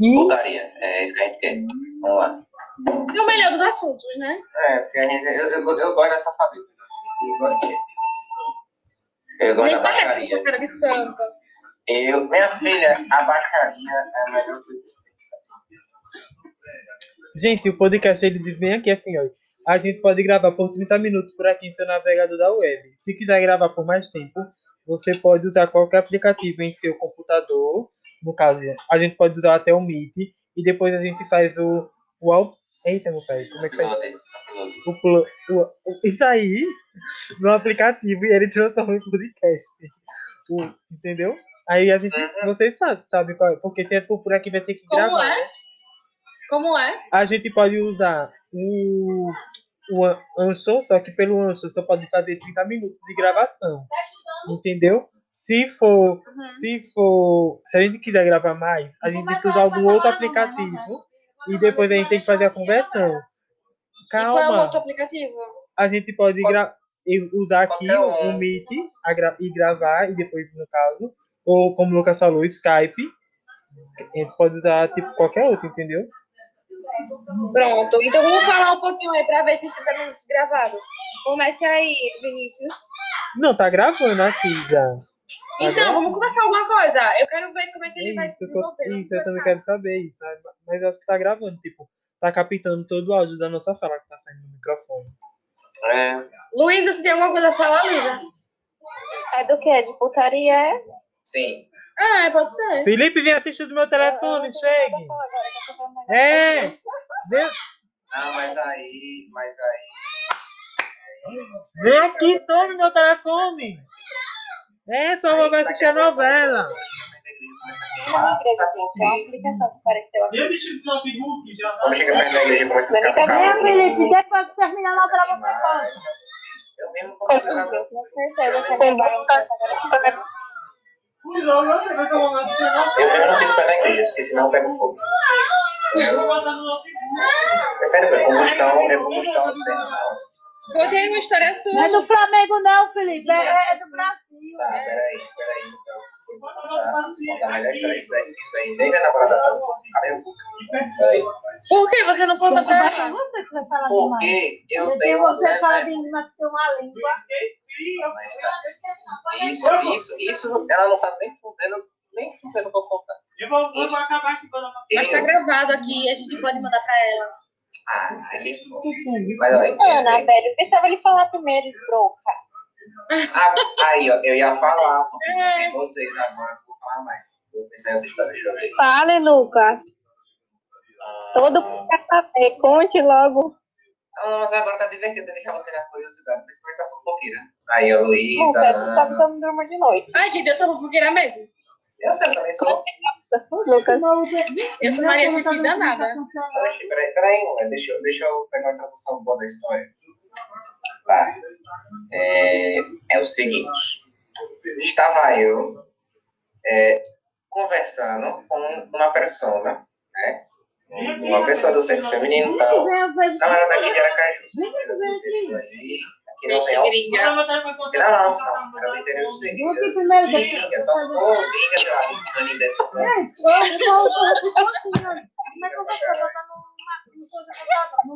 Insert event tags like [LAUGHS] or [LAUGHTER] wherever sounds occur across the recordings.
E putaria. É isso que a gente quer. Vamos lá. É o melhor dos assuntos, né? É, porque a gente, eu, eu, eu gosto dessa safadeza. né? Eu gosto de... Eu gosto Nem parece baixaria. sua cara de santa. Eu, minha filha, a baixaria é a melhor coisa que Gente, o podcast ele diz bem aqui assim, ó. A gente pode gravar por 30 minutos por aqui em seu navegador da web. Se quiser gravar por mais tempo, você pode usar qualquer aplicativo em seu computador. No caso, a gente pode usar até o Meet. E depois a gente faz o. o ao- Eita, meu pai, como é que faz? O, plo- o, isso aí no aplicativo e ele transforma em podcast. O- entendeu? Aí a gente. Uhum. Vocês sabem qual é. Porque se é por, por aqui vai ter que Como gravar. é? né? Como é? a gente pode usar o, o An- Anchor, só que pelo Anchor só pode fazer 30 minutos de gravação. Entendeu? Se for, Uhum. se for, se a gente quiser gravar mais, a gente tem que usar algum outro aplicativo e depois a gente tem que fazer a conversão. E qual é o Calma, outro aplicativo? a gente pode gra- usar aqui um. o Meet a gra- e gravar e depois no caso, ou como o Lucas falou, o Skype. A gente pode usar tipo qualquer outro, entendeu? Pronto. Então vamos falar um pouquinho aí pra ver se os 30 minutos gravados. Comece aí, Vinícius. Não, tá gravando aqui já. Tá Então, vamos conversar alguma coisa. Eu quero ver como é que ele vai se Isso, eu tô- desenvolver. Isso, eu também quero saber isso, sabe? Mas eu acho que tá gravando, tipo, tá captando todo o áudio da nossa fala que tá saindo no microfone. É, Luísa, você tem alguma coisa a falar, Luísa? É do que? De putaria, é? sim. Ah, pode ser. Felipe, vem assistir do meu telefone, Eu- eu- chegue! agora, É! Vem, Não, mas aí, mas aí. vem aqui, tome meu telefone! É, só vou assistir a novela! Começa a Não é queimar, uma igreja, sabe por gente, é uma quê? aplicação que apareceu aqui. Eu assisti do notebook já. Quando chega perto da igreja e começa a Não ficar com brincadeira, calor. Felipe, depois que terminar a novela, você fala. Eu mesmo consigo Eu certeza começar a novela. Eu mesmo não quis pegar na igreja, porque senão eu pego fogo. Eu vou botar no notebook. É sério, velho, combustão é combustão terminal. Conte aí uma história sua. Não é do Flamengo, não, Felipe. É, é do Brasil. Tá, peraí, peraí, então. Por que você não conta pra é ela? você que vai falar demais. Porque eu tenho. você fala né, de mas tem uma língua. mas tá. Isso, isso, isso, ela não sabe nem fudendo, nem fudendo pra contar. Eu vou, eu vou acabar aqui quando eu Mas tá gravado aqui, a gente pode mandar pra ela. Ah, aí foda. Mas olha, eu Ana, sei. velho, deixava ele falar primeiro, broca. Ah, aí, ó, eu ia falar, porque É. vocês agora eu vou falar mais. Vou pensar em outra história, deixa eu ver. Fale, Lucas. Ah, Todo mundo quer saber. Conte logo. Não, mas agora tá divertido deixar você na curiosidade, principalmente a sua fofoqueira. Aí, ó, Luísa, Lucas, sabe que eu não durmo de noite. Ai, gente, eu sou fofoqueira mesmo. Eu sei, eu também sou. Lucas, Eu sou Maria Fifi danada. Peraí, peraí, mulher, deixa, eu- deixa eu pegar uma tradução boa da história. Tá. É, é o seguinte. Estava eu é, conversando com uma persona, né? Uma pessoa do sexo feminino e tal. Não era daqui de Aracaju. Aí, não Vixe, tem gringa. Não, não, não. Era do interior do Sergipe. Vou aqui primeiro. Gringa, só se for gringa, sei lá, Ricane dessa Francisco.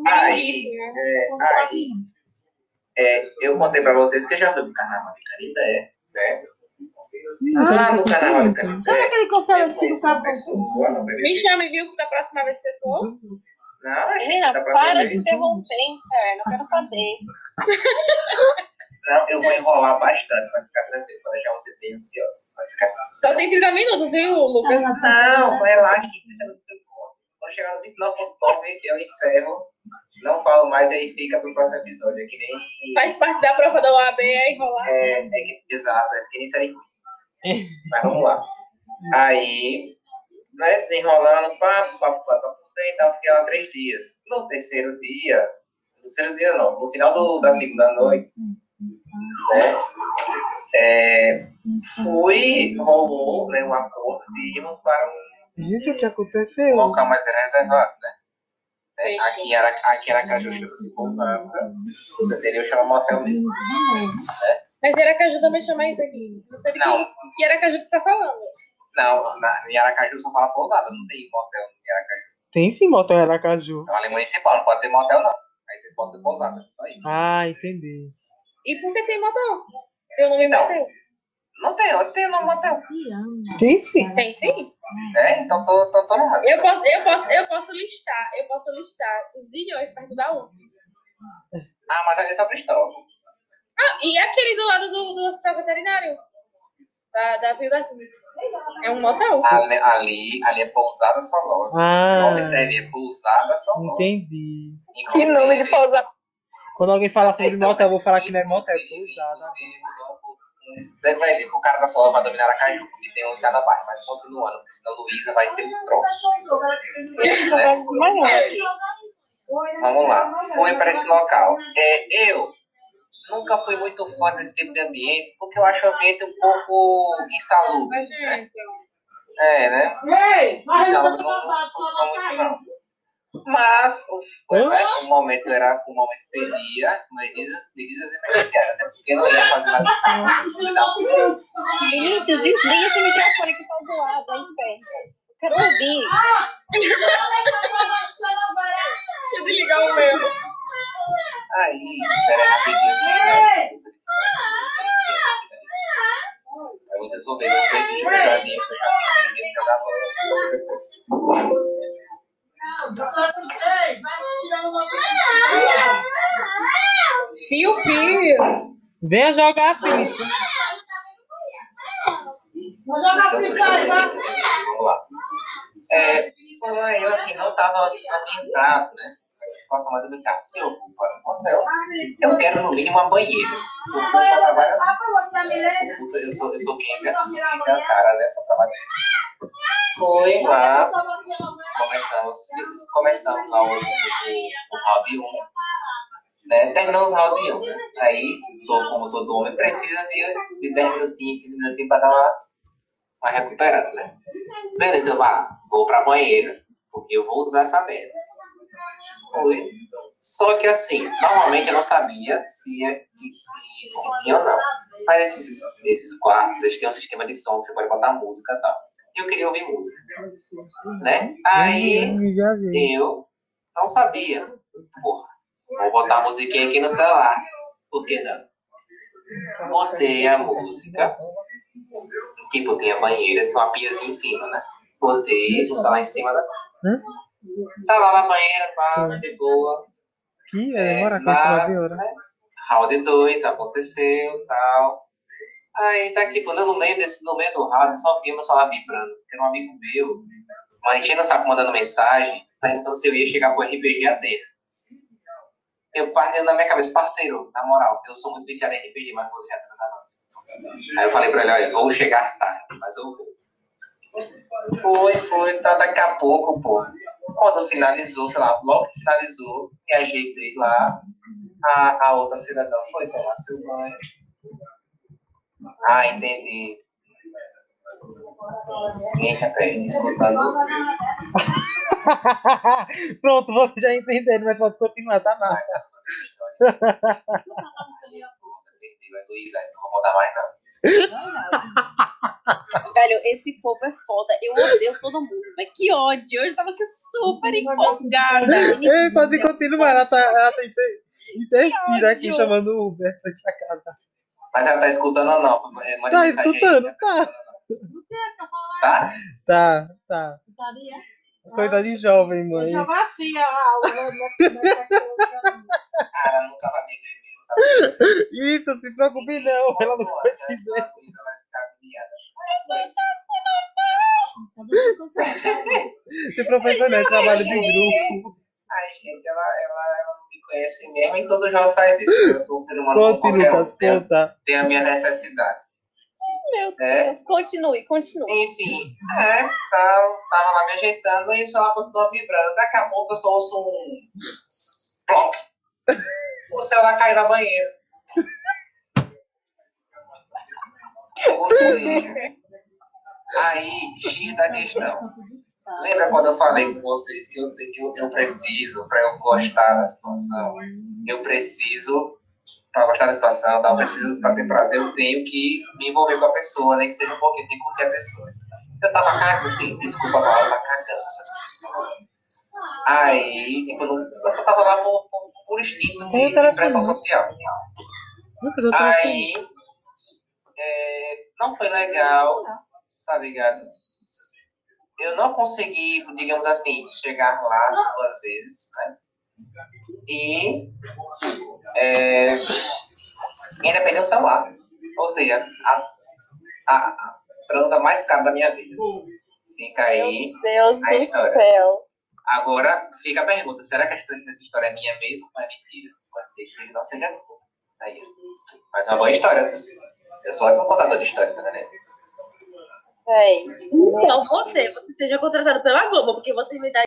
Aí, é, aí, é, eu contei pra vocês que eu já fui pro carnaval de Canindé, né? Lá no carnaval de Canindé, Sabe aquele conselho eu assim do conheci uma cabo? pessoa no primeiro Me chame, viu? Da próxima vez que você for. Não, gente, menina, da próxima para de interromper, inferno. Eu quero saber. Não, eu vou enrolar bastante, vai ficar tranquilo, pra deixar você bem ansiosa. Ficar... Só tem 30 minutos, viu, Lucas? Não, relaxa que fica no seu conto. Quando chegar nos 29.9, eu encerro, não falo mais e aí fica pro próximo episódio. É que nem. Faz parte da prova da OAB, é enrolar. É, é que, exato, é que nem série ruim. Mas vamos lá. Aí, né, desenrolando, papo, papo, papo, papo, e tal, fiquei lá três dias. No terceiro dia, no terceiro dia não, no final do, da segunda noite, né, é, fui, rolou, né, um acordo de irmos para um Gente, o que aconteceu? local mais reservado, né? né, Fechou. Aqui em aqui em Aracaju, se pousava, você teria o chama motel mesmo. Mas Aracaju também chama isso aqui. Não sei de Não. que, Aracaju que você tá falando. Não, na, em Aracaju só fala pousada, não tem motel em Aracaju. Tem sim motel Aracaju. É uma lei municipal, não pode ter motel, não. Aí tem pode ter pousada. Só isso. Ah, entendi. E por que tem motel? Tem o nome Não. motel? Não tem, onde tem no motel. Tem sim. Tem sim? É, então tô, tô, tô errado. Eu posso, eu posso, eu posso listar, eu posso listar zilhões perto da UFES. Ah, mas ali é São Cristóvão. Ah, e aquele do lado do, do hospital veterinário? Da, da Rio das É um motel. Ali, ali, ali é pousada só loja. Ah, Observe, é pousada só loja. entendi. Que nome de Inclusive- pousa. Quando alguém fala sobre Então, motel, eu vou falar que não é motel, é pousada. Velho, o cara da sua vai dominar Aracaju, porque tem um em cada bairro, mas continuando, porque senão Luísa vai ter um troço. Vamos lá. Fui para esse local. É, eu nunca fui muito fã desse tipo de ambiente, porque eu acho o ambiente um pouco insalubre. Gente, É, né? Ei, mas eu Insalubre tô não, não, não, muito. Mas o, né, o momento era o momento pedia medidas, medidas emergenciais, até porque não ia fazer nada. Vinícius, desliga esse microfone que tá do lado, aí perto. Quero ouvir. Deixa eu desligar o meu. Aí, peraí, rapidinho. Aí vocês vão ver, eu fui de jogadinho, eu já ninguém jogar bola. Uma Fio, fio. Venha jogar, Felipe. Vou jogar Free Fire, tá? Vamos lá. É, eu assim, não estava ambientado, né? Essa situação, mas eu disse, ah, se eu for para um hotel, eu quero no mínimo uma banheira. Porque eu só trabalho assim. Eu sou, puta, eu sou, eu sou quem, eu sou quem que é cara, né? Só trabalho assim. Foi lá, começamos, começamos lá o, o, o round 1. Né? Terminamos o round 1. Né? Aí, todo, como todo homem, precisa de, de 10 minutinhos, 15 minutinhos para dar uma, uma recuperada, né? Beleza, eu ah, vou pra banheira, porque eu vou usar essa merda. Foi. Só que assim, normalmente eu não sabia se, que- se, se tinha ou não. Mas esses, esses quartos, eles têm um sistema de som, você pode botar música e tal. Eu queria ouvir música. Né? Aí eu não sabia. Porra, vou botar a musiquinha aqui no celular. Por que não? Botei a música. Tipo, tem a banheira, tem uma piazinha em cima, né? Botei o celular em cima da. Tá lá na banheira, pá, de boa. Que É, com essa 9 horas. né? Round 2, aconteceu tal. Aí tá tipo, no meio, desse, no meio do round, só vi meu celular vibrando. Porque era um amigo meu, mas enchendo o saco mandando mensagem, perguntando se eu ia chegar pro RPG a tempo. Eu, par- eu na minha cabeça, parceiro, na moral, eu sou muito viciado em RPG, mas vou deixar atrasar antes. Aí eu falei pra ele, olha, vou chegar tarde, mas eu vou. Foi, foi, tá daqui a pouco, pô. Quando finalizou, sei lá, logo que finalizou, me ajeitei lá. A, a outra cidadã foi tomar seu banho. Ah, entendi. Gente, a peste escutando. Pronto, você já entendeu, mas pode continuar, tá Ai, massa. tá escutando essa história. [LAUGHS] Aí, foda, perdeu. É Luísa, não vou botar mais não. Velho, esse povo é foda. Eu odeio todo mundo. Mas que ódio. Eu tava aqui super empolgada. Ei, você é continuar, ela tá, ela tá inte- intestira aqui chamando o Uber pra pra casa. Mas ela tá escutando ou não? Manda Tá mensagem aí. escutando, Ela tá. escutando ou não? Tá? Tá, tá. Coisa de jovem, mãe. Geografia, a aula. né? Cara, nunca vai me ver. Tá. Isso, se preocupe não, ela não vai Essa dizer. Luísa vai ficar agoniada. Se professor não é trabalho de grupo. Ai, gente, ela, ela, ela não me conhece mesmo e todo jovem faz isso. Eu sou um ser humano como Conte, qualquer Lucas, um. Tenho, conta. tenho as minhas necessidades. Meu É, Deus. Continue, continue. enfim, é, tá, tava lá me ajeitando e o celular continuou vibrando. Daqui a pouco eu só ouço um ploc. O celular caiu na banheira. Ou seja, aí, X da questão. Lembra quando eu falei com vocês que eu, eu, eu preciso, para eu gostar da situação, eu preciso, para gostar da situação, eu preciso, para ter prazer, eu tenho que me envolver com a pessoa, nem que seja um pouquinho, tenho que curtir a pessoa. Eu tava cagando, assim, desculpa a palavra, cagando. Aí, tipo, eu, só tava lá por, por, por instinto de, de pressão social. Aí, é, não foi legal, tá ligado? Eu não consegui, digamos assim, chegar lá as duas vezes, né? E é, ainda perdi o celular. Ou seja, a, a, a transa mais cara da minha vida. Fica aí. Deus A do história. céu. Agora fica a pergunta: será que essa, história é minha mesmo ou é mentira? Pode ser que seja, não seja minha. Aí, mas é uma boa história. Eu sou ótimo contador de história, tá entendendo? Véi. Então, você, você seja contratado pela Globo, porque você me dá